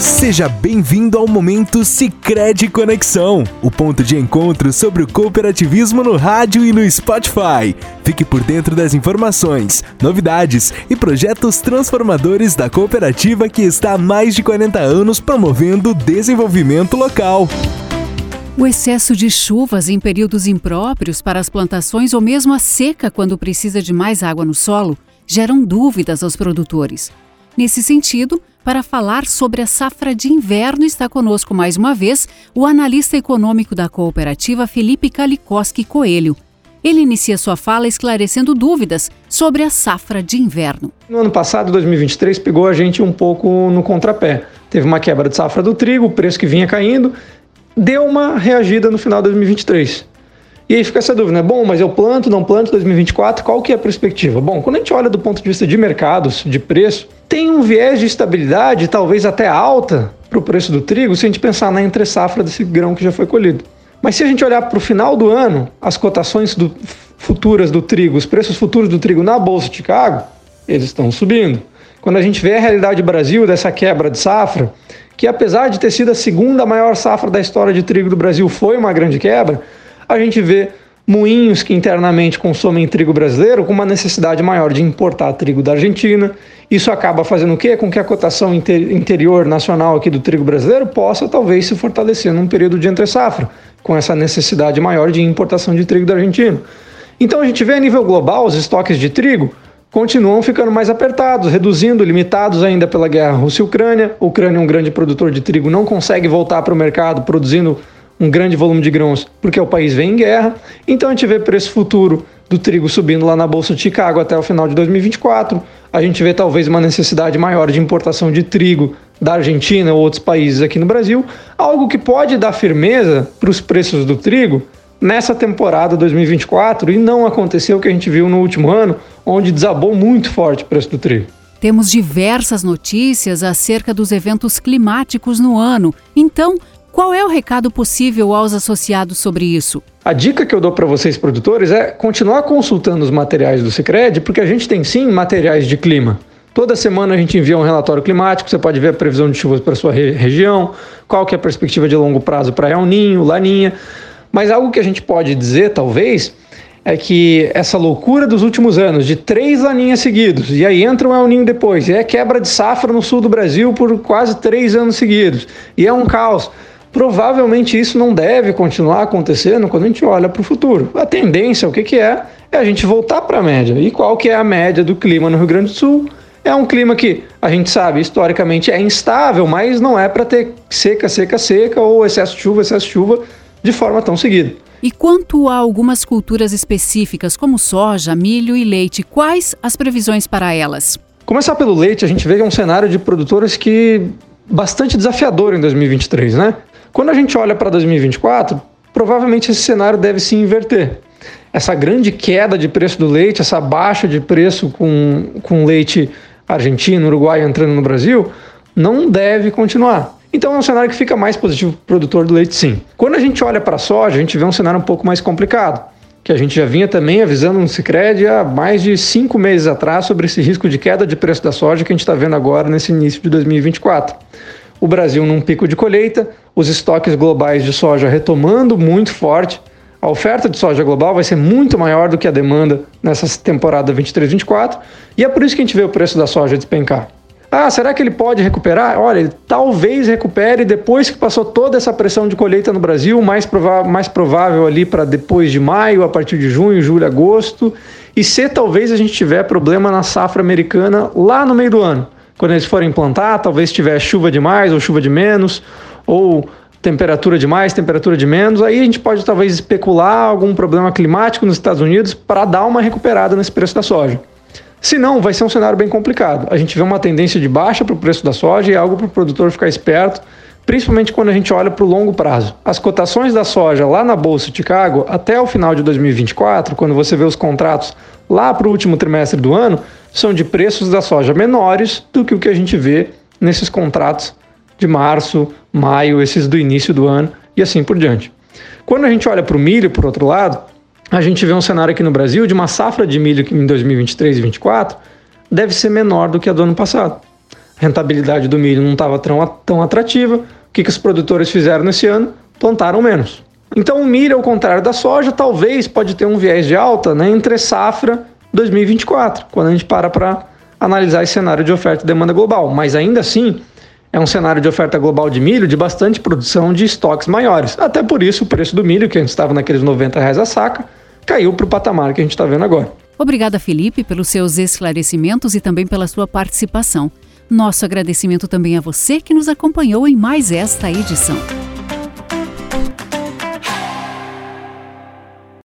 Seja bem-vindo ao momento Sicredi Conexão, o ponto de encontro sobre o cooperativismo no rádio e no Spotify. Fique por dentro das informações, novidades e projetos transformadores da cooperativa que está há mais de 40 anos promovendo o desenvolvimento local. O excesso de chuvas em períodos impróprios para as plantações ou mesmo a seca quando precisa de mais água no solo geram dúvidas aos produtores. Nesse sentido, para falar sobre a safra de inverno, está conosco mais uma vez o analista econômico da cooperativa Felipe Kalikoski Coelho. Ele inicia sua fala esclarecendo dúvidas sobre a safra de inverno. No ano passado, 2023, pegou a gente um pouco no contrapé. Teve uma quebra de safra do trigo, o preço que vinha caindo, deu uma reagida no final de 2023. E aí fica essa dúvida, né? Bom, mas eu planto, não planto 2024, qual que é a perspectiva? Bom, quando a gente olha do ponto de vista de mercados, de preço, tem um viés de estabilidade, talvez até alta, para o preço do trigo, se a gente pensar na entre safra desse grão que já foi colhido. Mas se a gente olhar para o final do ano, as cotações do, futuras do trigo, os preços futuros do trigo na Bolsa de Chicago, eles estão subindo. Quando a gente vê a realidade do Brasil dessa quebra de safra, que apesar de ter sido a segunda maior safra da história de trigo do Brasil, foi uma grande quebra, a gente vê moinhos que internamente consomem trigo brasileiro com uma necessidade maior de importar trigo da Argentina. Isso acaba fazendo o quê? Com que a cotação interior nacional aqui do trigo brasileiro possa talvez se fortalecer num período de entre safra, com essa necessidade maior de importação de trigo da Argentina. Então a gente vê a nível global os estoques de trigo continuam ficando mais apertados, reduzindo, limitados ainda pela guerra Rússia-Ucrânia. Ucrânia é um grande produtor de trigo, não consegue voltar para o mercado produzindo um grande volume de grãos porque o país vem em guerra. Então a gente vê preço futuro do trigo subindo lá na Bolsa de Chicago até o final de 2024. A gente vê talvez uma necessidade maior de importação de trigo da Argentina ou outros países aqui no Brasil, algo que pode dar firmeza para os preços do trigo nessa temporada 2024 e não aconteceu o que a gente viu no último ano, onde desabou muito forte o preço do trigo. Temos diversas notícias acerca dos eventos climáticos no ano. Então, qual é o recado possível aos associados sobre isso? A dica que eu dou para vocês, produtores, é continuar consultando os materiais do Cicred, porque a gente tem sim materiais de clima. Toda semana a gente envia um relatório climático, você pode ver a previsão de chuvas para sua re região, qual que é a perspectiva de longo prazo para El Ninho, Laninha. Mas algo que a gente pode dizer, talvez, é que essa loucura dos últimos anos, de três laninhas seguidos, e aí entra um El Ninho depois, e é quebra de safra no sul do Brasil por quase três anos seguidos, e é um caos. Provavelmente isso não deve continuar acontecendo quando a gente olha para o futuro. A tendência, o que, que é? É a gente voltar para a média. E qual que é a média do clima no Rio Grande do Sul? É um clima que a gente sabe historicamente é instável, mas não é para ter seca, seca, seca ou excesso de chuva, excesso de chuva de forma tão seguida. E quanto a algumas culturas específicas como soja, milho e leite, quais as previsões para elas? Começar pelo leite, a gente vê que é um cenário de produtores que bastante desafiador em 2023, né? Quando a gente olha para 2024, provavelmente esse cenário deve se inverter. Essa grande queda de preço do leite, essa baixa de preço com, com leite argentino, uruguai entrando no Brasil, não deve continuar. Então é um cenário que fica mais positivo para o produtor do leite, sim. Quando a gente olha para a soja, a gente vê um cenário um pouco mais complicado, que a gente já vinha também avisando no Cicred há mais de cinco meses atrás sobre esse risco de queda de preço da soja que a gente está vendo agora nesse início de 2024 o Brasil num pico de colheita, os estoques globais de soja retomando muito forte. A oferta de soja global vai ser muito maior do que a demanda nessa temporada 23-24 e é por isso que a gente vê o preço da soja despencar. Ah, será que ele pode recuperar? Olha, ele talvez recupere depois que passou toda essa pressão de colheita no Brasil, mais, prova mais provável ali para depois de maio, a partir de junho, julho, agosto. E se talvez a gente tiver problema na safra americana lá no meio do ano quando eles forem plantar, talvez tiver chuva demais ou chuva de menos, ou temperatura de mais, temperatura de menos, aí a gente pode talvez especular algum problema climático nos Estados Unidos para dar uma recuperada nesse preço da soja. Se não, vai ser um cenário bem complicado. A gente vê uma tendência de baixa para o preço da soja e é algo para o produtor ficar esperto, principalmente quando a gente olha para o longo prazo. As cotações da soja lá na Bolsa de Chicago, até o final de 2024, quando você vê os contratos lá para o último trimestre do ano, são de preços da soja menores do que o que a gente vê nesses contratos de março, maio, esses do início do ano e assim por diante. Quando a gente olha para o milho, por outro lado, a gente vê um cenário aqui no Brasil de uma safra de milho que em 2023 e 2024 deve ser menor do que a do ano passado. rentabilidade do milho não estava tão, tão atrativa. O que, que os produtores fizeram nesse ano? Plantaram menos. Então o milho, ao contrário da soja, talvez pode ter um viés de alta né, entre safra 2024, quando a gente para para analisar esse cenário de oferta e demanda global. Mas ainda assim, é um cenário de oferta global de milho de bastante produção de estoques maiores. Até por isso, o preço do milho, que antes estava naqueles 90 reais a saca, caiu para o patamar que a gente está vendo agora. Obrigada, Felipe, pelos seus esclarecimentos e também pela sua participação. Nosso agradecimento também a você que nos acompanhou em mais esta edição.